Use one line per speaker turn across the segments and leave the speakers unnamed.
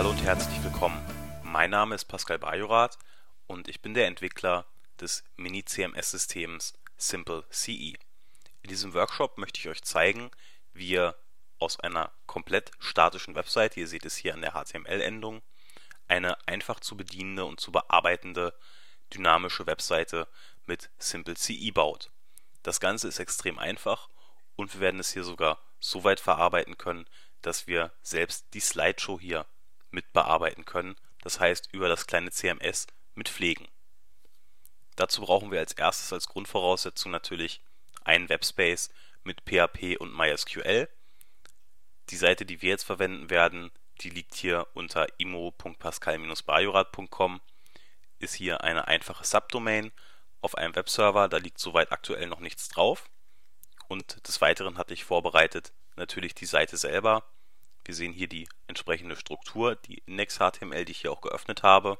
Hallo und herzlich willkommen. Mein Name ist Pascal Bajorath und ich bin der Entwickler des Mini-CMS-Systems Simple CE. In diesem Workshop möchte ich euch zeigen, wie ihr aus einer komplett statischen Website, ihr seht es hier an der HTML-Endung, eine einfach zu bedienende und zu bearbeitende dynamische Webseite mit Simple CE baut. Das Ganze ist extrem einfach und wir werden es hier sogar so weit verarbeiten können, dass wir selbst die Slideshow hier mit bearbeiten können, das heißt über das kleine CMS mit pflegen. Dazu brauchen wir als erstes als Grundvoraussetzung natürlich einen Webspace mit PHP und MySQL. Die Seite, die wir jetzt verwenden werden, die liegt hier unter imo.pascal-bajorat.com, ist hier eine einfache Subdomain auf einem Webserver, da liegt soweit aktuell noch nichts drauf. Und des Weiteren hatte ich vorbereitet natürlich die Seite selber. Wir sehen hier die entsprechende Struktur, die Index-HTML, die ich hier auch geöffnet habe,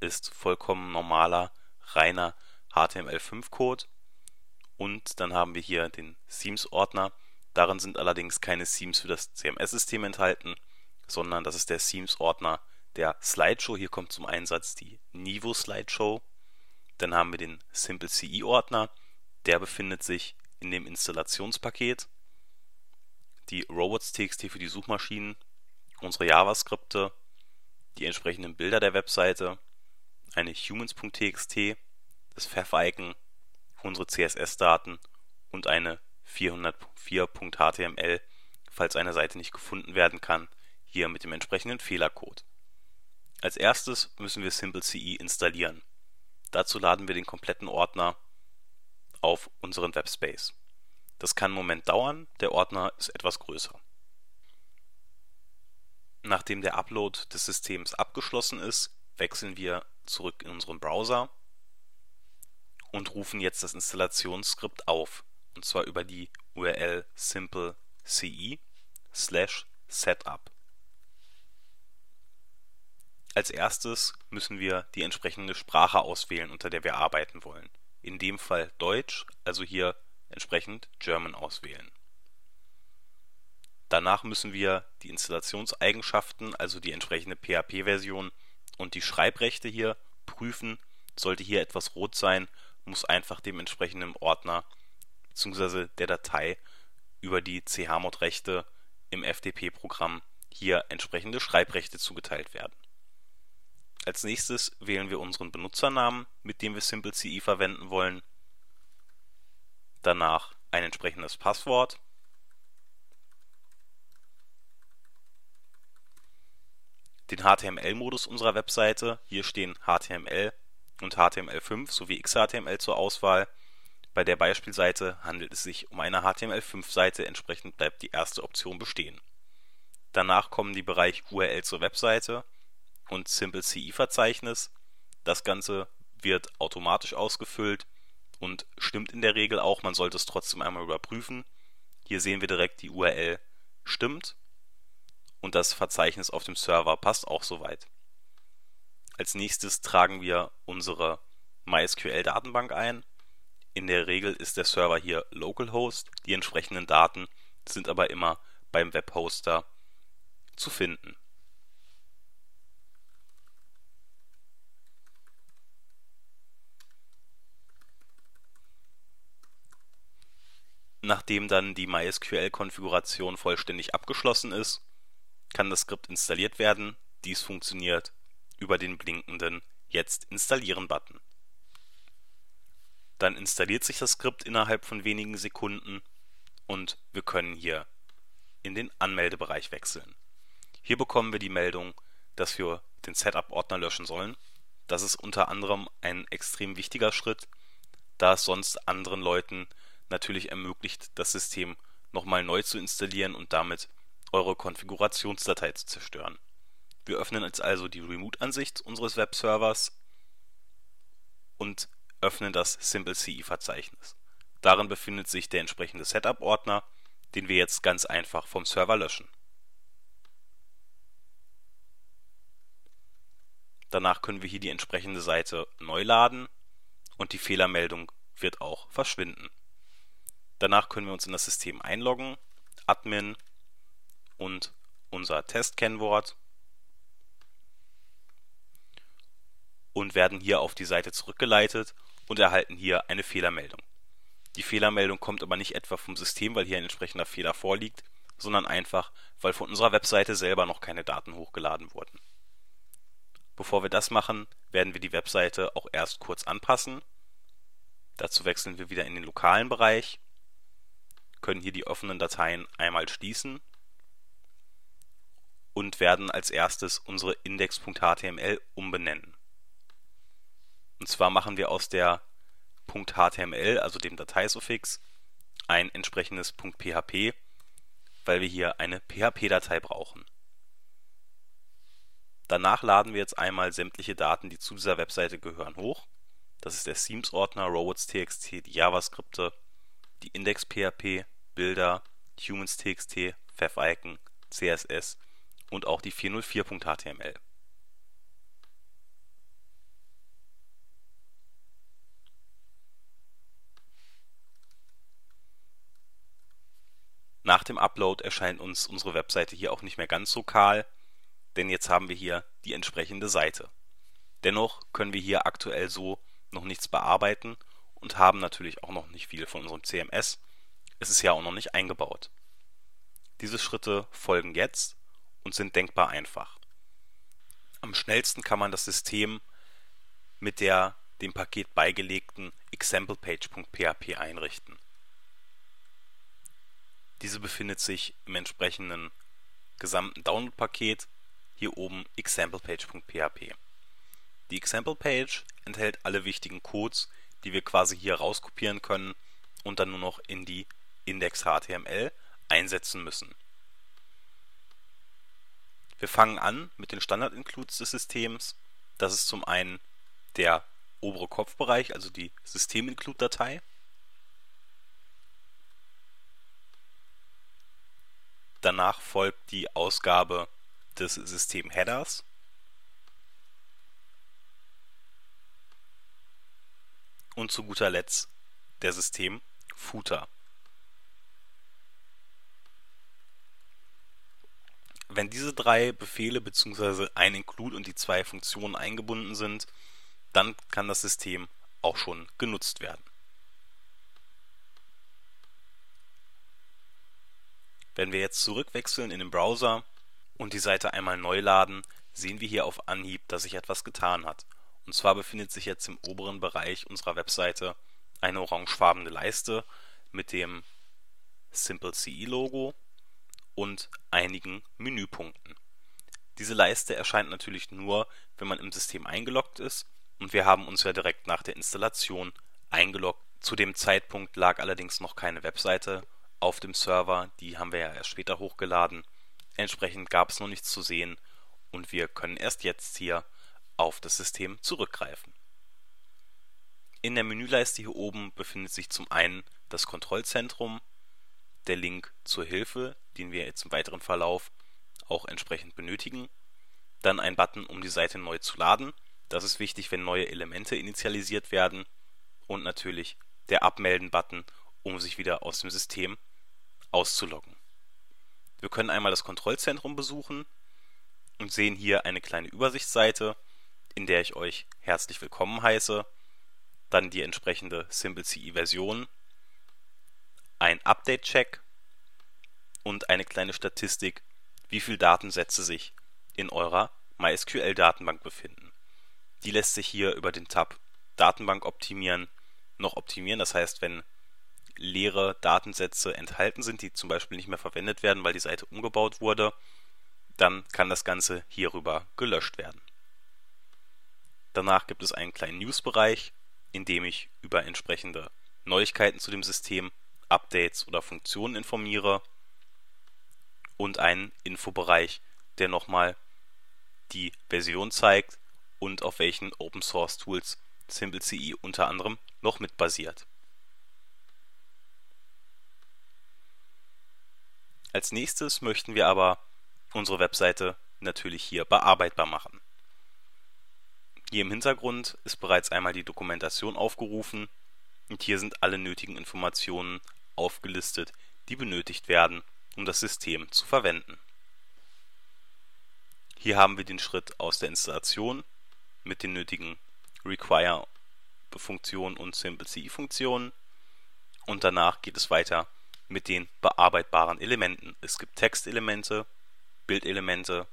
ist vollkommen normaler, reiner HTML5-Code. Und dann haben wir hier den Themes-Ordner. Darin sind allerdings keine Themes für das CMS-System enthalten, sondern das ist der Themes-Ordner der Slideshow. Hier kommt zum Einsatz die Nivo Slideshow. Dann haben wir den Simple CE-Ordner. Der befindet sich in dem Installationspaket, die Robots.txt für die Suchmaschinen, unsere JavaScripte, die entsprechenden Bilder der Webseite, eine Humans.txt, das Pfeff-Icon, unsere CSS-Daten und eine 404.html, falls eine Seite nicht gefunden werden kann, hier mit dem entsprechenden Fehlercode. Als erstes müssen wir SimpleCE installieren. Dazu laden wir den kompletten Ordner auf unseren Webspace. Das kann einen Moment dauern, der Ordner ist etwas größer. Nachdem der Upload des Systems abgeschlossen ist, wechseln wir zurück in unseren Browser und rufen jetzt das Installationsskript auf, und zwar über die URL simple.ce slash setup. Als erstes müssen wir die entsprechende Sprache auswählen, unter der wir arbeiten wollen in dem Fall Deutsch, also hier entsprechend German auswählen. Danach müssen wir die Installationseigenschaften, also die entsprechende PHP-Version und die Schreibrechte hier prüfen. Sollte hier etwas rot sein, muss einfach dem entsprechenden Ordner bzw. der Datei über die chmod-Rechte im FTP-Programm hier entsprechende Schreibrechte zugeteilt werden als nächstes wählen wir unseren Benutzernamen, mit dem wir SimpleCE verwenden wollen. Danach ein entsprechendes Passwort. Den HTML-Modus unserer Webseite. Hier stehen HTML und HTML5 sowie XHTML zur Auswahl. Bei der Beispielseite handelt es sich um eine HTML5-Seite, entsprechend bleibt die erste Option bestehen. Danach kommen die Bereiche URL zur Webseite und Simple CE Verzeichnis. Das Ganze wird automatisch ausgefüllt und stimmt in der Regel auch. Man sollte es trotzdem einmal überprüfen. Hier sehen wir direkt, die URL stimmt und das Verzeichnis auf dem Server passt auch soweit. Als nächstes tragen wir unsere MySQL-Datenbank ein. In der Regel ist der Server hier localhost, die entsprechenden Daten sind aber immer beim Webhoster zu finden. Nachdem dann die MySQL-Konfiguration vollständig abgeschlossen ist, kann das Skript installiert werden. Dies funktioniert über den blinkenden Jetzt installieren-Button. Dann installiert sich das Skript innerhalb von wenigen Sekunden und wir können hier in den Anmeldebereich wechseln. Hier bekommen wir die Meldung, dass wir den Setup-Ordner löschen sollen. Das ist unter anderem ein extrem wichtiger Schritt, da es sonst anderen Leuten natürlich ermöglicht, das System nochmal neu zu installieren und damit eure Konfigurationsdatei zu zerstören. Wir öffnen jetzt also die Remote-Ansicht unseres Webservers und öffnen das Simple-CE-Verzeichnis. Darin befindet sich der entsprechende Setup-Ordner, den wir jetzt ganz einfach vom Server löschen. Danach können wir hier die entsprechende Seite neu laden und die Fehlermeldung wird auch verschwinden. Danach können wir uns in das System einloggen, Admin und unser Testkennwort. und werden hier auf die Seite zurückgeleitet und erhalten hier eine Fehlermeldung. Die Fehlermeldung kommt aber nicht etwa vom System, weil hier ein entsprechender Fehler vorliegt, sondern einfach, weil von unserer Webseite selber noch keine Daten hochgeladen wurden. Bevor wir das machen, werden wir die Webseite auch erst kurz anpassen. Dazu wechseln wir wieder in den lokalen Bereich, können hier die offenen Dateien einmal schließen und werden als erstes unsere index.html umbenennen. Und zwar machen wir aus der .html, also dem Dateisuffix, ein entsprechendes .php, weil wir hier eine PHP-Datei brauchen. Danach laden wir jetzt einmal sämtliche Daten, die zu dieser Webseite gehören, hoch. Das ist der Themes-Ordner, Robots.txt, die JavaScripte, die Index.php, Bilder, Humans.txt, Favicon, CSS und auch die 404.html. Nach dem Upload erscheint uns unsere Webseite hier auch nicht mehr ganz so kahl, denn jetzt haben wir hier die entsprechende Seite. Dennoch können wir hier aktuell so noch nichts bearbeiten und haben natürlich auch noch nicht viel von unserem CMS. Es ist ja auch noch nicht eingebaut. Diese Schritte folgen jetzt und sind denkbar einfach. Am schnellsten kann man das System mit der dem Paket beigelegten examplepage.php einrichten. Diese befindet sich im entsprechenden gesamten Download-Paket, hier oben examplepage.php. Die Example-Page enthält alle wichtigen Codes, die wir quasi hier rauskopieren können und dann nur noch in die Index.html einsetzen müssen. Wir fangen an mit den Standard-Includes des Systems. Das ist zum einen der obere Kopfbereich, also die System-Include-Datei. Danach folgt die Ausgabe des System-Headers. Und zu guter Letzt der System-Footer. Wenn diese drei Befehle bzw. ein Include und die zwei Funktionen eingebunden sind, dann kann das System auch schon genutzt werden. Wenn wir jetzt zurückwechseln in den Browser und die Seite einmal neu laden, sehen wir hier auf Anhieb, dass sich etwas getan hat. Und zwar befindet sich jetzt im oberen Bereich unserer Webseite eine orangefarbene Leiste mit dem Simple CE Logo und einigen Menüpunkten. Diese Leiste erscheint natürlich nur, wenn man im System eingeloggt ist und wir haben uns ja direkt nach der Installation eingeloggt. Zu dem Zeitpunkt lag allerdings noch keine Webseite auf dem Server, die haben wir ja erst später hochgeladen. Entsprechend gab es noch nichts zu sehen und wir können erst jetzt hier auf das System zurückgreifen. In der Menüleiste hier oben befindet sich zum einen das Kontrollzentrum, der Link zur Hilfe, den wir jetzt im weiteren Verlauf auch entsprechend benötigen, dann ein Button, um die Seite neu zu laden. Das ist wichtig, wenn neue Elemente initialisiert werden und natürlich der Abmelden-Button, um sich wieder aus dem System auszuloggen. Wir können einmal das Kontrollzentrum besuchen und sehen hier eine kleine Übersichtsseite, in der ich euch herzlich willkommen heiße, dann die entsprechende SimpleCE-Version, ein Update-Check und eine kleine Statistik, wie viele Datensätze sich in eurer MySQL-Datenbank befinden. Die lässt sich hier über den Tab Datenbank optimieren noch optimieren. Das heißt, wenn leere Datensätze enthalten sind, die zum Beispiel nicht mehr verwendet werden, weil die Seite umgebaut wurde, dann kann das Ganze hierüber gelöscht werden. Danach gibt es einen kleinen News-Bereich, in dem ich über entsprechende Neuigkeiten zu dem System, Updates oder Funktionen informiere und einen Infobereich, der nochmal die Version zeigt und auf welchen Open Source Tools SimpleCE unter anderem noch mit basiert. Als nächstes möchten wir aber unsere Webseite natürlich hier bearbeitbar machen. Hier im Hintergrund ist bereits einmal die Dokumentation aufgerufen und hier sind alle nötigen Informationen aufgelistet, die benötigt werden, um das System zu verwenden. Hier haben wir den Schritt aus der Installation mit den nötigen Require-Funktionen und Simple-CI-Funktionen. Und danach geht es weiter mit den bearbeitbaren Elementen. Es gibt Textelemente, Bildelemente,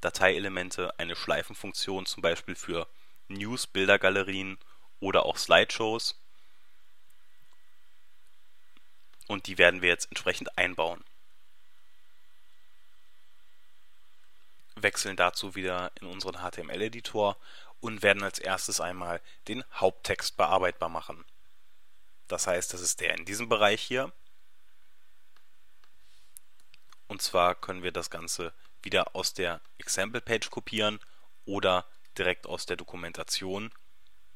Dateielemente, eine Schleifenfunktion zum Beispiel für News, Bildergalerien oder auch Slideshows. Und die werden wir jetzt entsprechend einbauen. Wechseln dazu wieder in unseren HTML-Editor und werden als erstes einmal den Haupttext bearbeitbar machen. Das heißt, das ist der in diesem Bereich hier. Und zwar können wir das Ganze wieder aus der Example Page kopieren oder direkt aus der Dokumentation.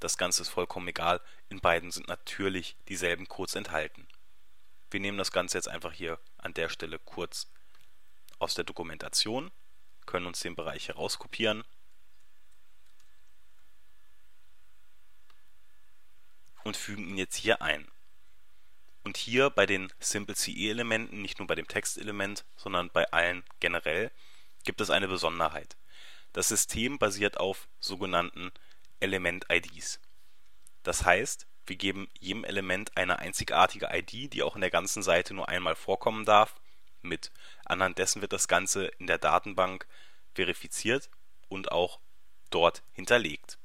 Das Ganze ist vollkommen egal, in beiden sind natürlich dieselben Codes enthalten. Wir nehmen das Ganze jetzt einfach hier an der Stelle kurz aus der Dokumentation, können uns den Bereich herauskopieren und fügen ihn jetzt hier ein. Und hier bei den Simple CE Elementen, nicht nur bei dem Textelement, sondern bei allen generell, gibt es eine Besonderheit. Das System basiert auf sogenannten Element-IDs. Das heißt, wir geben jedem Element eine einzigartige ID, die auch in der ganzen Seite nur einmal vorkommen darf, mit. Anhand dessen wird das Ganze in der Datenbank verifiziert und auch dort hinterlegt.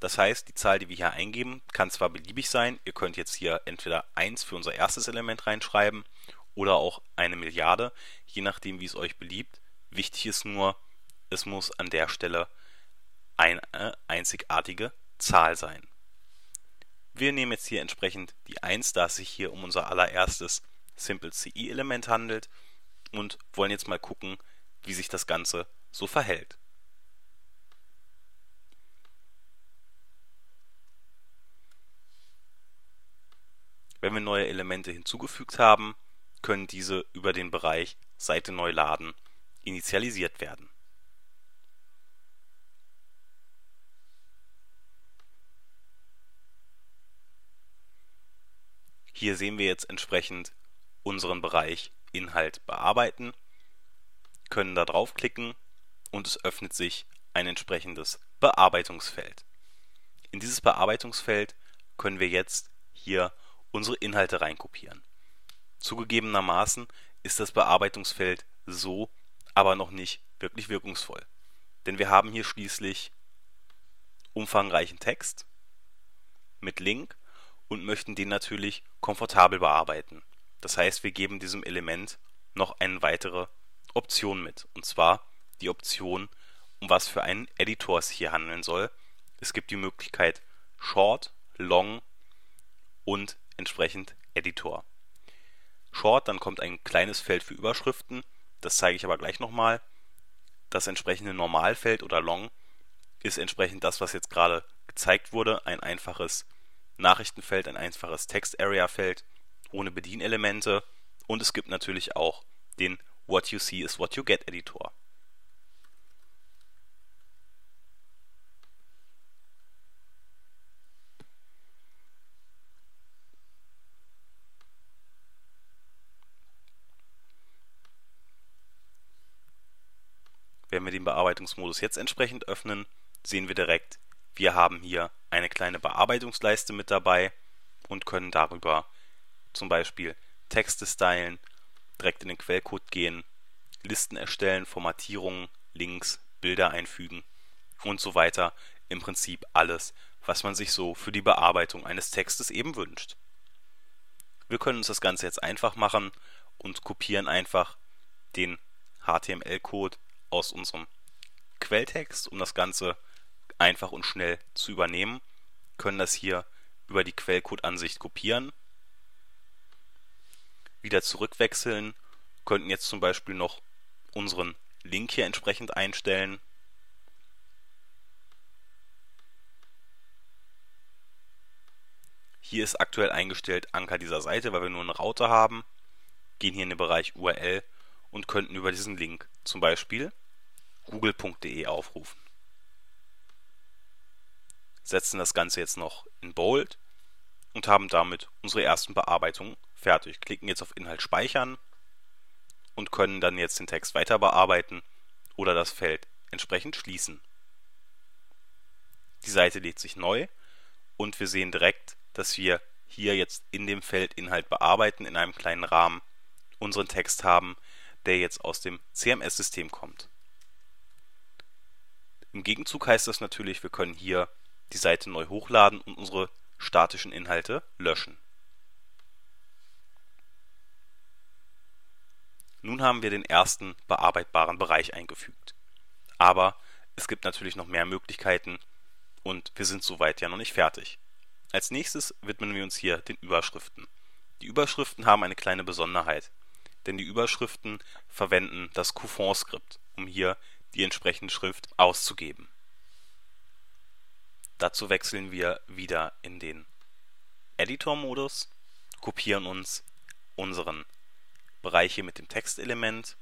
Das heißt, die Zahl, die wir hier eingeben, kann zwar beliebig sein, ihr könnt jetzt hier entweder 1 für unser erstes Element reinschreiben oder auch eine Milliarde, je nachdem, wie es euch beliebt. Wichtig ist nur, es muss an der Stelle eine einzigartige Zahl sein. Wir nehmen jetzt hier entsprechend die 1, da es sich hier um unser allererstes Simple CE Element handelt und wollen jetzt mal gucken, wie sich das Ganze so verhält. Wenn wir neue Elemente hinzugefügt haben, können diese über den Bereich Seite neu laden initialisiert werden. Hier sehen wir jetzt entsprechend unseren Bereich Inhalt bearbeiten, können da draufklicken und es öffnet sich ein entsprechendes Bearbeitungsfeld. In dieses Bearbeitungsfeld können wir jetzt hier unsere Inhalte reinkopieren. Zugegebenermaßen ist das Bearbeitungsfeld so aber noch nicht wirklich wirkungsvoll. Denn wir haben hier schließlich umfangreichen Text mit Link und möchten den natürlich komfortabel bearbeiten. Das heißt, wir geben diesem Element noch eine weitere Option mit. Und zwar die Option, um was für einen Editor es hier handeln soll. Es gibt die Möglichkeit Short, Long und entsprechend Editor. Short, dann kommt ein kleines Feld für Überschriften das zeige ich aber gleich nochmal. Das entsprechende Normalfeld oder Long ist entsprechend das, was jetzt gerade gezeigt wurde, ein einfaches Nachrichtenfeld, ein einfaches Text-Area-Feld ohne Bedienelemente und es gibt natürlich auch den What You See is What You Get Editor. Wenn wir den Bearbeitungsmodus jetzt entsprechend öffnen, sehen wir direkt, wir haben hier eine kleine Bearbeitungsleiste mit dabei und können darüber zum Beispiel Texte stylen, direkt in den Quellcode gehen, Listen erstellen, Formatierungen, Links, Bilder einfügen und so weiter. Im Prinzip alles, was man sich so für die Bearbeitung eines Textes eben wünscht. Wir können uns das Ganze jetzt einfach machen und kopieren einfach den HTML-Code aus unserem Quelltext, um das Ganze einfach und schnell zu übernehmen, können das hier über die Quellcode-Ansicht kopieren, wieder zurückwechseln, könnten jetzt zum Beispiel noch unseren Link hier entsprechend einstellen. Hier ist aktuell eingestellt Anker dieser Seite, weil wir nur einen Router haben. Gehen hier in den Bereich URL und könnten über diesen Link zum Beispiel google.de aufrufen. Setzen das Ganze jetzt noch in Bold und haben damit unsere ersten Bearbeitungen fertig. Klicken jetzt auf Inhalt speichern und können dann jetzt den Text weiter bearbeiten oder das Feld entsprechend schließen. Die Seite lädt sich neu und wir sehen direkt, dass wir hier jetzt in dem Feld Inhalt bearbeiten in einem kleinen Rahmen unseren Text haben, der jetzt aus dem CMS-System kommt. Im Gegenzug heißt das natürlich, wir können hier die Seite neu hochladen und unsere statischen Inhalte löschen. Nun haben wir den ersten bearbeitbaren Bereich eingefügt. Aber es gibt natürlich noch mehr Möglichkeiten und wir sind soweit ja noch nicht fertig. Als nächstes widmen wir uns hier den Überschriften. Die Überschriften haben eine kleine Besonderheit, denn die Überschriften verwenden das Coupon-Skript, um hier die entsprechende Schrift auszugeben. Dazu wechseln wir wieder in den Editor-Modus, kopieren uns unseren Bereich hier mit dem Textelement,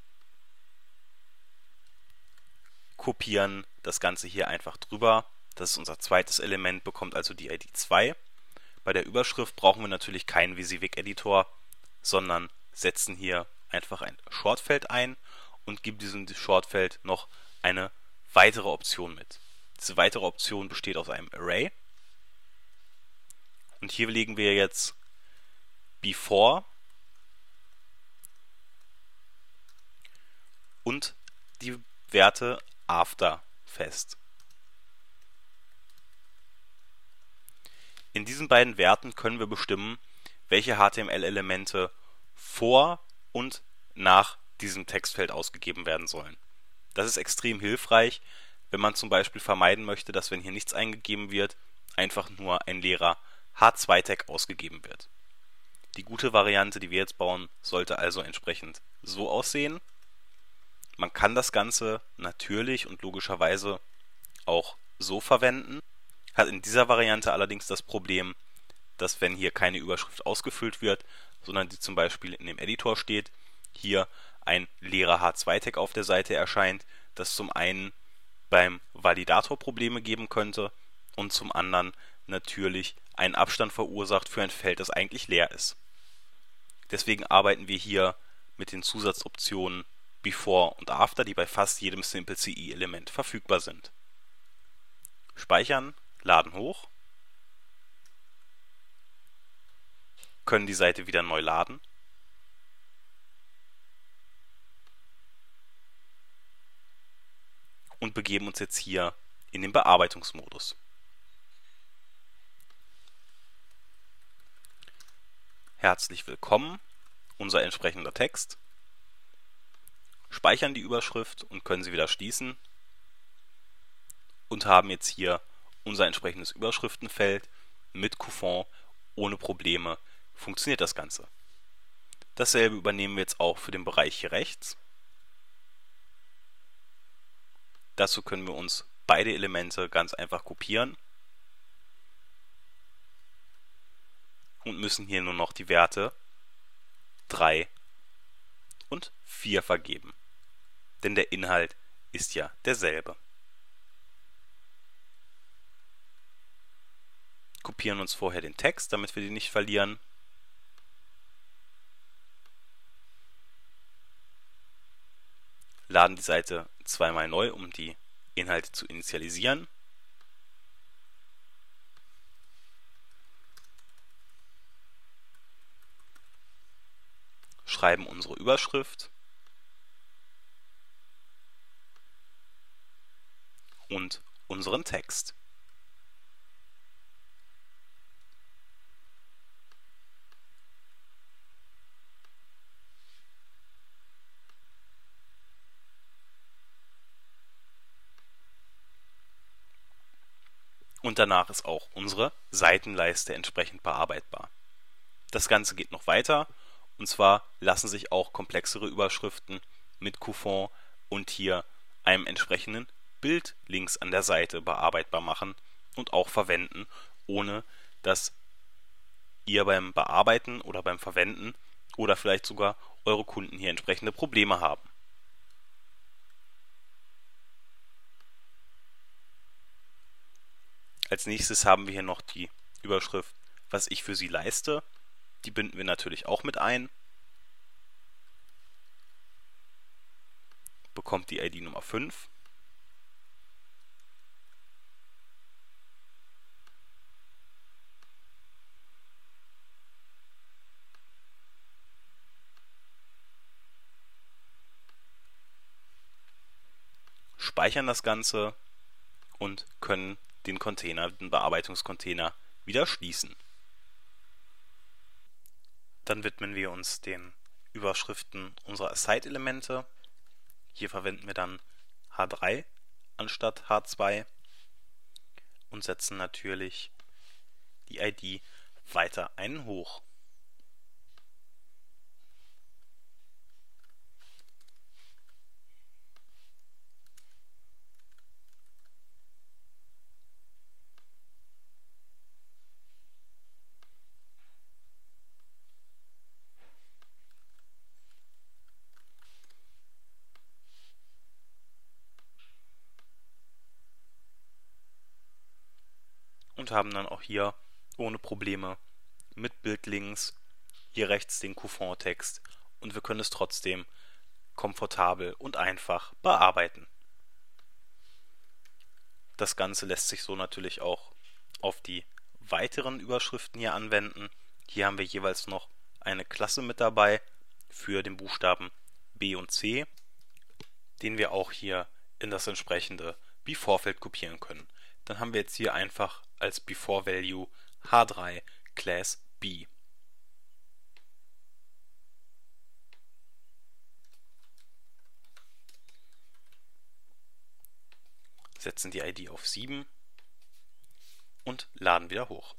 kopieren das Ganze hier einfach drüber. Das ist unser zweites Element, bekommt also die ID 2. Bei der Überschrift brauchen wir natürlich keinen WYSIWYG-Editor, sondern setzen hier einfach ein Shortfeld ein und geben diesem Shortfeld noch eine weitere Option mit. Diese weitere Option besteht aus einem Array. Und hier legen wir jetzt before und die Werte after fest. In diesen beiden Werten können wir bestimmen, welche HTML-Elemente vor und nach diesem Textfeld ausgegeben werden sollen. Das ist extrem hilfreich, wenn man zum Beispiel vermeiden möchte, dass wenn hier nichts eingegeben wird, einfach nur ein leerer H2-Tag ausgegeben wird. Die gute Variante, die wir jetzt bauen, sollte also entsprechend so aussehen. Man kann das Ganze natürlich und logischerweise auch so verwenden, hat in dieser Variante allerdings das Problem, dass wenn hier keine Überschrift ausgefüllt wird, sondern die zum Beispiel in dem Editor steht, hier ein leerer H2-Tag auf der Seite erscheint, das zum einen beim Validator Probleme geben könnte und zum anderen natürlich einen Abstand verursacht für ein Feld, das eigentlich leer ist. Deswegen arbeiten wir hier mit den Zusatzoptionen Before und After, die bei fast jedem Simple CE Element verfügbar sind. Speichern, laden hoch, können die Seite wieder neu laden und begeben uns jetzt hier in den Bearbeitungsmodus. Herzlich willkommen, unser entsprechender Text. Speichern die Überschrift und können sie wieder schließen und haben jetzt hier unser entsprechendes Überschriftenfeld mit Coupon ohne Probleme funktioniert das Ganze. Dasselbe übernehmen wir jetzt auch für den Bereich hier rechts. Dazu können wir uns beide Elemente ganz einfach kopieren und müssen hier nur noch die Werte 3 und 4 vergeben. Denn der Inhalt ist ja derselbe. Kopieren uns vorher den Text, damit wir den nicht verlieren. Laden die Seite zweimal neu, um die Inhalte zu initialisieren. Schreiben unsere Überschrift und unseren Text. Und danach ist auch unsere Seitenleiste entsprechend bearbeitbar. Das Ganze geht noch weiter und zwar lassen sich auch komplexere Überschriften mit Coupon und hier einem entsprechenden Bild links an der Seite bearbeitbar machen und auch verwenden, ohne dass ihr beim Bearbeiten oder beim Verwenden oder vielleicht sogar eure Kunden hier entsprechende Probleme haben. Als nächstes haben wir hier noch die Überschrift, was ich für Sie leiste. Die binden wir natürlich auch mit ein. Bekommt die ID Nummer 5. speichern das Ganze und können den Container, den Bearbeitungscontainer wieder schließen. Dann widmen wir uns den Überschriften unserer Site-Elemente. Hier verwenden wir dann H3 anstatt H2 und setzen natürlich die ID weiter einen hoch. Und haben dann auch hier ohne Probleme mit Bildlinks hier rechts den Coupon-Text und wir können es trotzdem komfortabel und einfach bearbeiten. Das Ganze lässt sich so natürlich auch auf die weiteren Überschriften hier anwenden. Hier haben wir jeweils noch eine Klasse mit dabei für den Buchstaben B und C, den wir auch hier in das entsprechende Before-Feld kopieren können. Dann haben wir jetzt hier einfach als Before Value H3 Class B. Setzen die ID auf 7 und laden wieder hoch.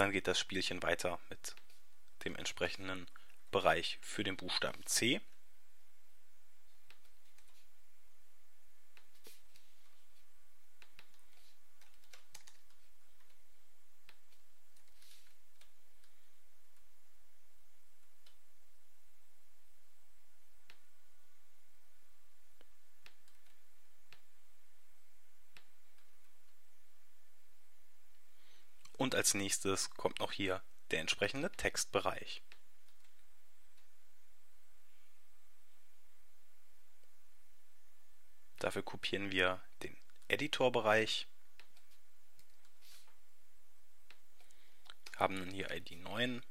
Dann geht das Spielchen weiter mit dem entsprechenden Bereich für den Buchstaben C. Und als nächstes kommt noch hier der entsprechende Textbereich. Dafür kopieren wir den Editorbereich, haben hier ID 9,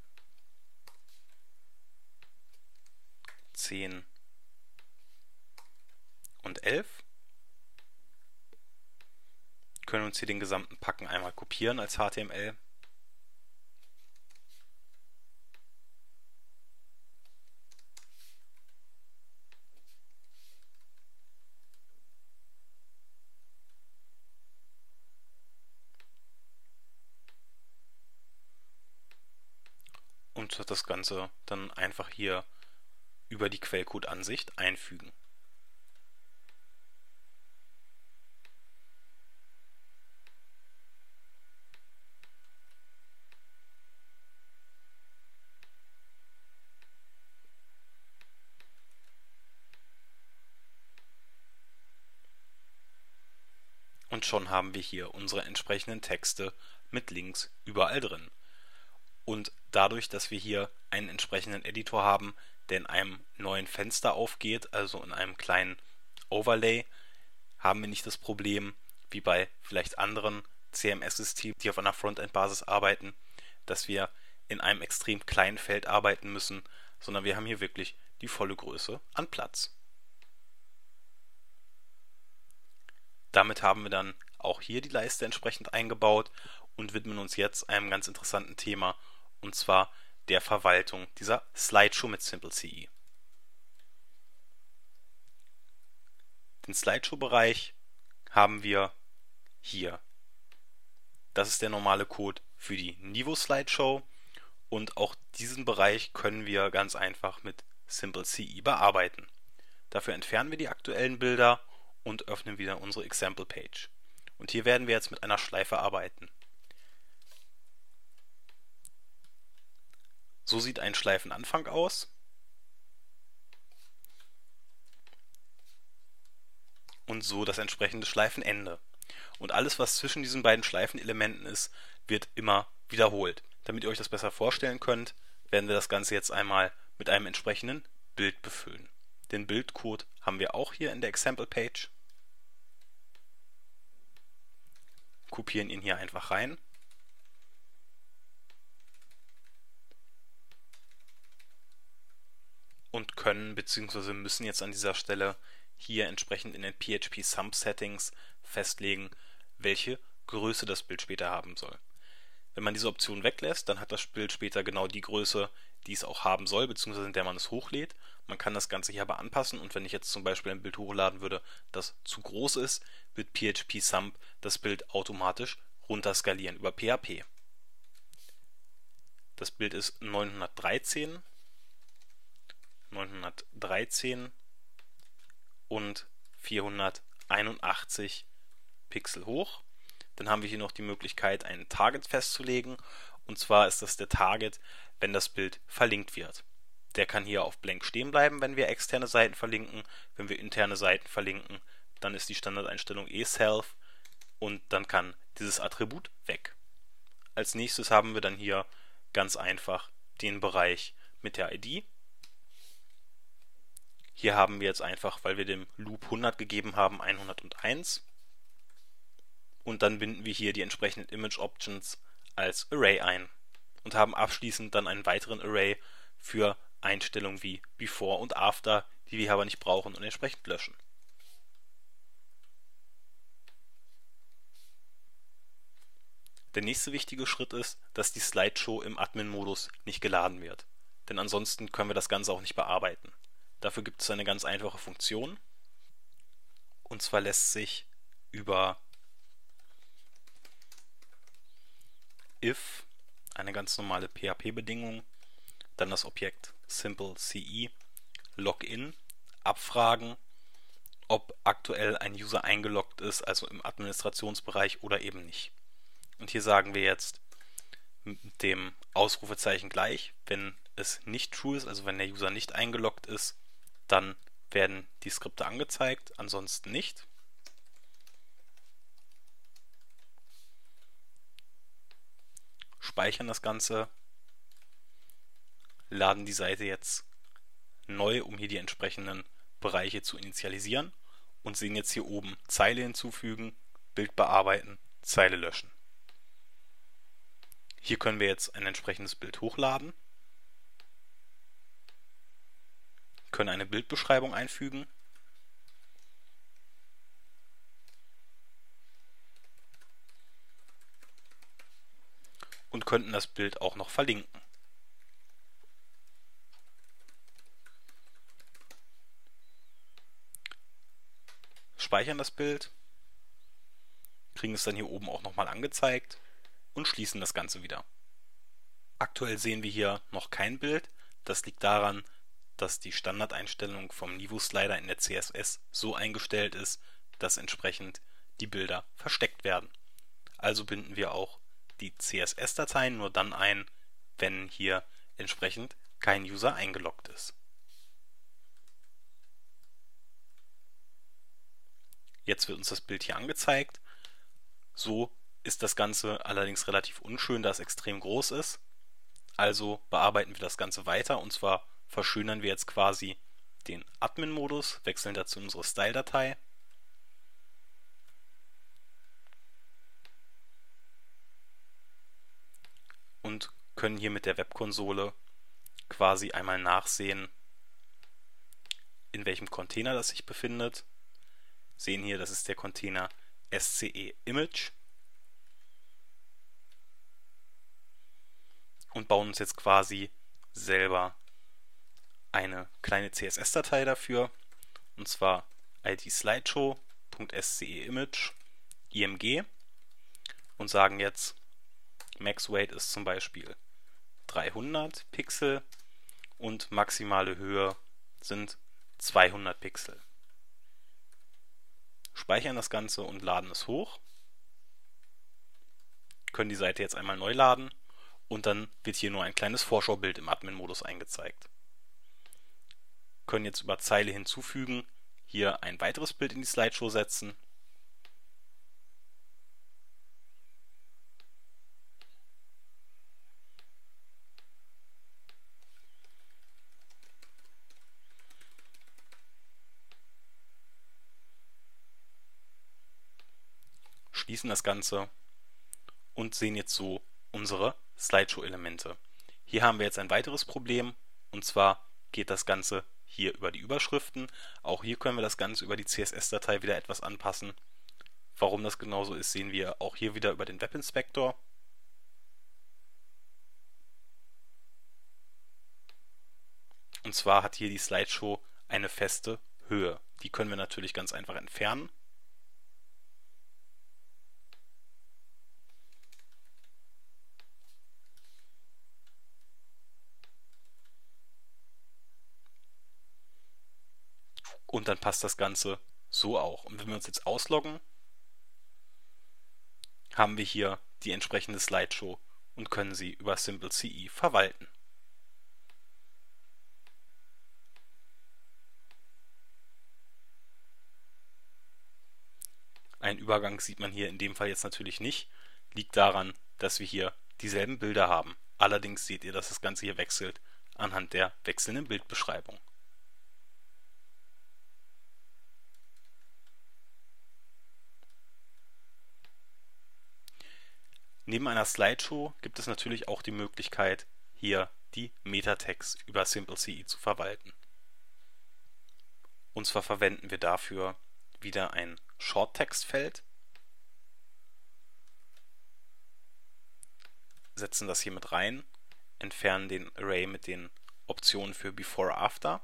10 und 11 können uns hier den gesamten Packen einmal kopieren als HTML. Und das Ganze dann einfach hier über die Quellcode-Ansicht einfügen. Und schon haben wir hier unsere entsprechenden Texte mit Links überall drin. Und dadurch, dass wir hier einen entsprechenden Editor haben, der in einem neuen Fenster aufgeht, also in einem kleinen Overlay, haben wir nicht das Problem, wie bei vielleicht anderen CMS-Systemen, die auf einer Frontend-Basis arbeiten, dass wir in einem extrem kleinen Feld arbeiten müssen, sondern wir haben hier wirklich die volle Größe an Platz. Damit haben wir dann auch hier die Leiste entsprechend eingebaut und widmen uns jetzt einem ganz interessanten Thema, und zwar der Verwaltung dieser Slideshow mit SimpleCE. Den Slideshow-Bereich haben wir hier. Das ist der normale Code für die Nivo Slideshow und auch diesen Bereich können wir ganz einfach mit SimpleCE bearbeiten. Dafür entfernen wir die aktuellen Bilder und öffnen wieder unsere Example Page. Und hier werden wir jetzt mit einer Schleife arbeiten. So sieht ein Schleifenanfang aus. Und so das entsprechende Schleifenende. Und alles, was zwischen diesen beiden Schleifenelementen ist, wird immer wiederholt. Damit ihr euch das besser vorstellen könnt, werden wir das Ganze jetzt einmal mit einem entsprechenden Bild befüllen. Den Bildcode haben wir auch hier in der Example Page. kopieren ihn hier einfach rein. Und können bzw. müssen jetzt an dieser Stelle hier entsprechend in den PHP Sump Settings festlegen, welche Größe das Bild später haben soll. Wenn man diese Option weglässt, dann hat das Bild später genau die Größe, die es auch haben soll, beziehungsweise in der man es hochlädt. Man kann das Ganze hier aber anpassen und wenn ich jetzt zum Beispiel ein Bild hochladen würde, das zu groß ist, wird PHP Sump das Bild automatisch runterskalieren über PHP. Das Bild ist 913, 913 und 481 Pixel hoch. Dann haben wir hier noch die Möglichkeit, einen Target festzulegen. Und zwar ist das der Target, wenn das Bild verlinkt wird. Der kann hier auf blank stehen bleiben, wenn wir externe Seiten verlinken. Wenn wir interne Seiten verlinken, dann ist die Standardeinstellung eSelf und dann kann dieses Attribut weg. Als nächstes haben wir dann hier ganz einfach den Bereich mit der ID. Hier haben wir jetzt einfach, weil wir dem Loop 100 gegeben haben, 101. Und dann binden wir hier die entsprechenden Image Options als Array ein und haben abschließend dann einen weiteren Array für Einstellungen wie Before und After, die wir aber nicht brauchen und entsprechend löschen. Der nächste wichtige Schritt ist, dass die Slideshow im Admin-Modus nicht geladen wird, denn ansonsten können wir das Ganze auch nicht bearbeiten. Dafür gibt es eine ganz einfache Funktion, und zwar lässt sich über if eine ganz normale PHP-Bedingung, dann das Objekt simple CE Login abfragen, ob aktuell ein User eingeloggt ist, also im Administrationsbereich oder eben nicht. Und hier sagen wir jetzt mit dem Ausrufezeichen gleich, wenn es nicht true ist, also wenn der User nicht eingeloggt ist, dann werden die Skripte angezeigt, ansonsten nicht. speichern das Ganze, laden die Seite jetzt neu, um hier die entsprechenden Bereiche zu initialisieren und sehen jetzt hier oben Zeile hinzufügen, Bild bearbeiten, Zeile löschen. Hier können wir jetzt ein entsprechendes Bild hochladen, können eine Bildbeschreibung einfügen und könnten das Bild auch noch verlinken. Speichern das Bild, kriegen es dann hier oben auch nochmal angezeigt und schließen das Ganze wieder. Aktuell sehen wir hier noch kein Bild. Das liegt daran, dass die Standardeinstellung vom Niveau-Slider in der CSS so eingestellt ist, dass entsprechend die Bilder versteckt werden. Also binden wir auch die CSS-Dateien nur dann ein, wenn hier entsprechend kein User eingeloggt ist. Jetzt wird uns das Bild hier angezeigt. So ist das Ganze allerdings relativ unschön, da es extrem groß ist. Also bearbeiten wir das Ganze weiter und zwar verschönern wir jetzt quasi den Admin-Modus, wechseln dazu unsere Style-Datei und können hier mit der Webkonsole quasi einmal nachsehen, in welchem Container das sich befindet. Sehen hier, das ist der Container SCE Image. Und bauen uns jetzt quasi selber eine kleine CSS-Datei dafür. Und zwar id-slideshow.sceimage img und sagen jetzt Max Weight ist zum Beispiel 300 Pixel und maximale Höhe sind 200 Pixel. Speichern das Ganze und laden es hoch. Können die Seite jetzt einmal neu laden und dann wird hier nur ein kleines Vorschaubild im Admin-Modus eingezeigt. Können jetzt über Zeile hinzufügen, hier ein weiteres Bild in die Slideshow setzen schließen das Ganze und sehen jetzt so unsere Slideshow-Elemente. Hier haben wir jetzt ein weiteres Problem und zwar geht das Ganze hier über die Überschriften. Auch hier können wir das Ganze über die CSS-Datei wieder etwas anpassen. Warum das genauso ist, sehen wir auch hier wieder über den Webinspektor. Und zwar hat hier die Slideshow eine feste Höhe. Die können wir natürlich ganz einfach entfernen. Und passt das Ganze so auch. Und wenn wir uns jetzt ausloggen, haben wir hier die entsprechende Slideshow und können sie über Simple CE verwalten. Ein Übergang sieht man hier in dem Fall jetzt natürlich nicht, liegt daran, dass wir hier dieselben Bilder haben. Allerdings seht ihr, dass das Ganze hier wechselt anhand der wechselnden Bildbeschreibung. Neben einer Slideshow gibt es natürlich auch die Möglichkeit, hier die Metatext über SimpleCE zu verwalten. Und zwar verwenden wir dafür wieder ein Short-Text-Feld, setzen das hier mit rein, entfernen den Array mit den Optionen für Before After,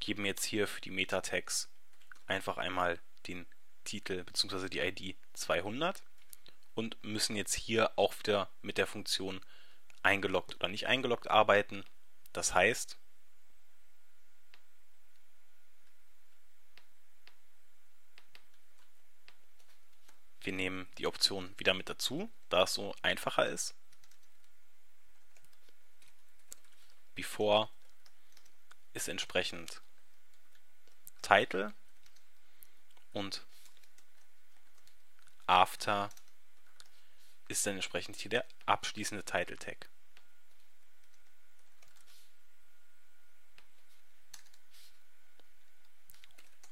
geben jetzt hier für die Metatext einfach einmal den Titel bzw. die ID 200 und müssen jetzt hier auch wieder mit der Funktion eingeloggt oder nicht eingeloggt arbeiten. Das heißt, wir nehmen die Option wieder mit dazu, da es so einfacher ist. Before ist entsprechend Title und After ist dann entsprechend hier der abschließende Title Tag.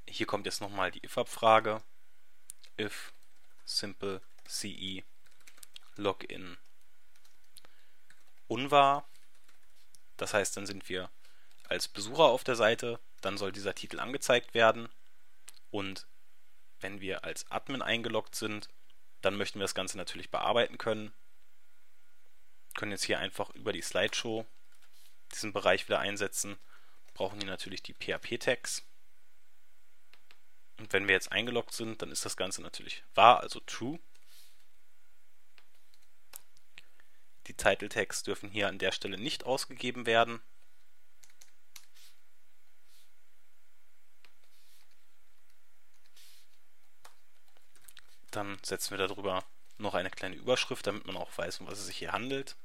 Hier kommt jetzt nochmal die if-Abfrage. If simple ce login unwahr. Das heißt, dann sind wir als Besucher auf der Seite, dann soll dieser Titel angezeigt werden und wenn wir als Admin eingeloggt sind, dann möchten wir das Ganze natürlich bearbeiten können. Können jetzt hier einfach über die Slideshow diesen Bereich wieder einsetzen. Brauchen hier natürlich die PHP-Tags. Und wenn wir jetzt eingeloggt sind, dann ist das Ganze natürlich wahr, also true. Die Title Tags dürfen hier an der Stelle nicht ausgegeben werden. Dann setzen wir darüber noch eine kleine Überschrift, damit man auch weiß, um was es sich hier handelt.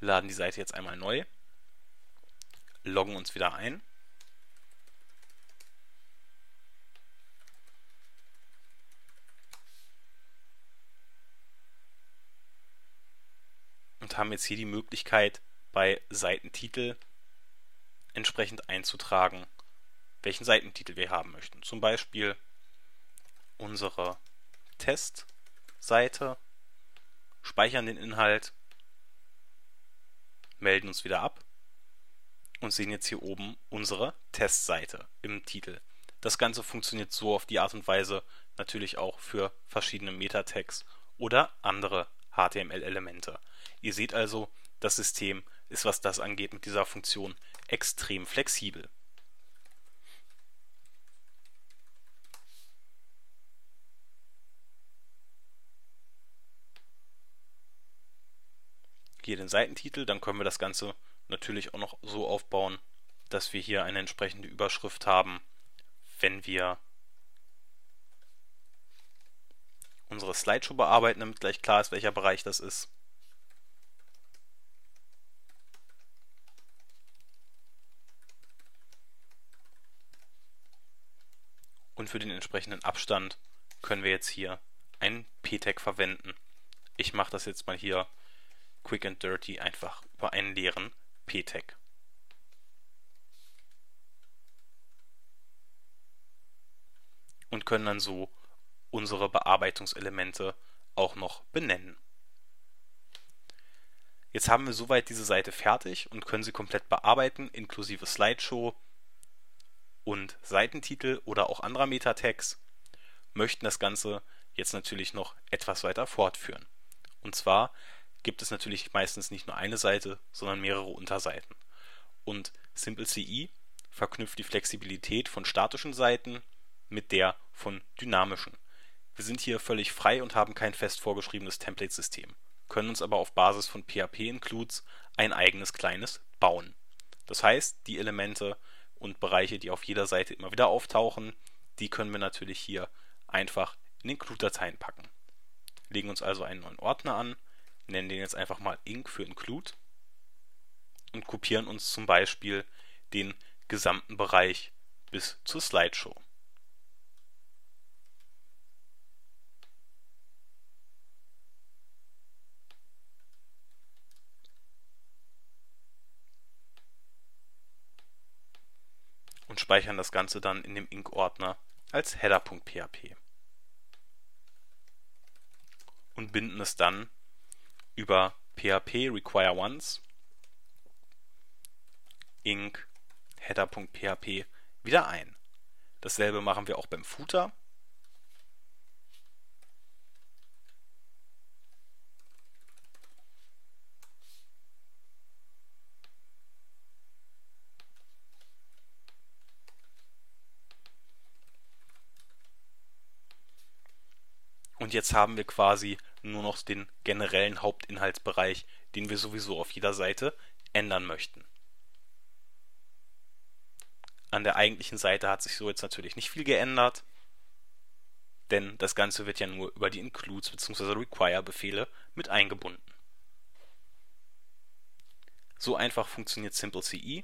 laden die Seite jetzt einmal neu, loggen uns wieder ein und haben jetzt hier die Möglichkeit, bei Seitentitel entsprechend einzutragen, welchen Seitentitel wir haben möchten. Zum Beispiel unsere Testseite, speichern den Inhalt, melden uns wieder ab und sehen jetzt hier oben unsere Testseite im Titel. Das Ganze funktioniert so auf die Art und Weise natürlich auch für verschiedene Metatext oder andere HTML-Elemente. Ihr seht also, das System ist, was das angeht, mit dieser Funktion extrem flexibel. Hier den Seitentitel, dann können wir das Ganze natürlich auch noch so aufbauen, dass wir hier eine entsprechende Überschrift haben, wenn wir unsere Slideshow bearbeiten, damit gleich klar ist, welcher Bereich das ist. Und für den entsprechenden Abstand können wir jetzt hier einen p-Tag verwenden. Ich mache das jetzt mal hier quick and dirty einfach über einen leeren p-Tag. Und können dann so unsere Bearbeitungselemente auch noch benennen. Jetzt haben wir soweit diese Seite fertig und können sie komplett bearbeiten, inklusive Slideshow und Seitentitel oder auch anderer Meta-Tags, möchten das Ganze jetzt natürlich noch etwas weiter fortführen. Und zwar gibt es natürlich meistens nicht nur eine Seite, sondern mehrere Unterseiten. Und SimpleCE verknüpft die Flexibilität von statischen Seiten mit der von dynamischen. Wir sind hier völlig frei und haben kein fest vorgeschriebenes Template-System, können uns aber auf Basis von PHP-Includes ein eigenes kleines bauen. Das heißt, die Elemente und Bereiche, die auf jeder Seite immer wieder auftauchen, die können wir natürlich hier einfach in Include-Dateien packen. Legen uns also einen neuen Ordner an, nennen den jetzt einfach mal inc für include und kopieren uns zum Beispiel den gesamten Bereich bis zur Slideshow. Und speichern das Ganze dann in dem Inc-Ordner als header.php und binden es dann über php require once inc header.php wieder ein. Dasselbe machen wir auch beim Footer. Und jetzt haben wir quasi nur noch den generellen Hauptinhaltsbereich, den wir sowieso auf jeder Seite ändern möchten. An der eigentlichen Seite hat sich so jetzt natürlich nicht viel geändert, denn das Ganze wird ja nur über die Includes bzw. Require-Befehle mit eingebunden. So einfach funktioniert SimpleCE.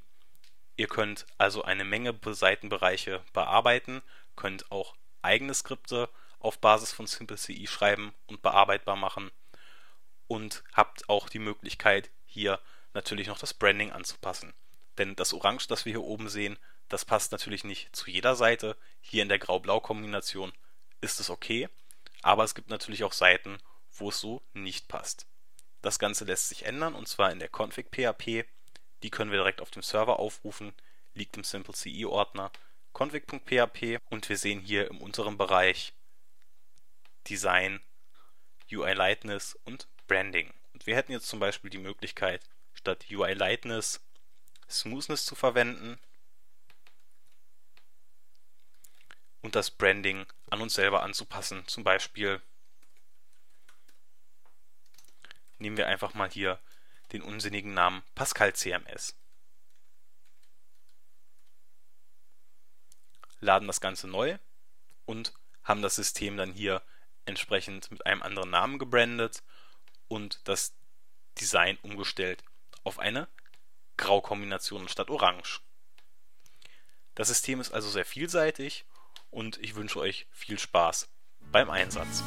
Ihr könnt also eine Menge Seitenbereiche bearbeiten, könnt auch eigene Skripte auf Basis von SimpleCE schreiben und bearbeitbar machen und habt auch die Möglichkeit, hier natürlich noch das Branding anzupassen. Denn das Orange, das wir hier oben sehen, das passt natürlich nicht zu jeder Seite. Hier in der Grau-Blau-Kombination ist es okay, aber es gibt natürlich auch Seiten, wo es so nicht passt. Das Ganze lässt sich ändern und zwar in der config.php. Die können wir direkt auf dem Server aufrufen, liegt im SimpleCE-Ordner config.php und wir sehen hier im unteren Bereich Design, UI Lightness und Branding. Und wir hätten jetzt zum Beispiel die Möglichkeit, statt UI Lightness Smoothness zu verwenden und das Branding an uns selber anzupassen. Zum Beispiel nehmen wir einfach mal hier den unsinnigen Namen Pascal CMS. Laden das Ganze neu und haben das System dann hier entsprechend mit einem anderen Namen gebrandet und das Design umgestellt auf eine Graukombination statt Orange. Das System ist also sehr vielseitig und ich wünsche euch viel Spaß beim Einsatz.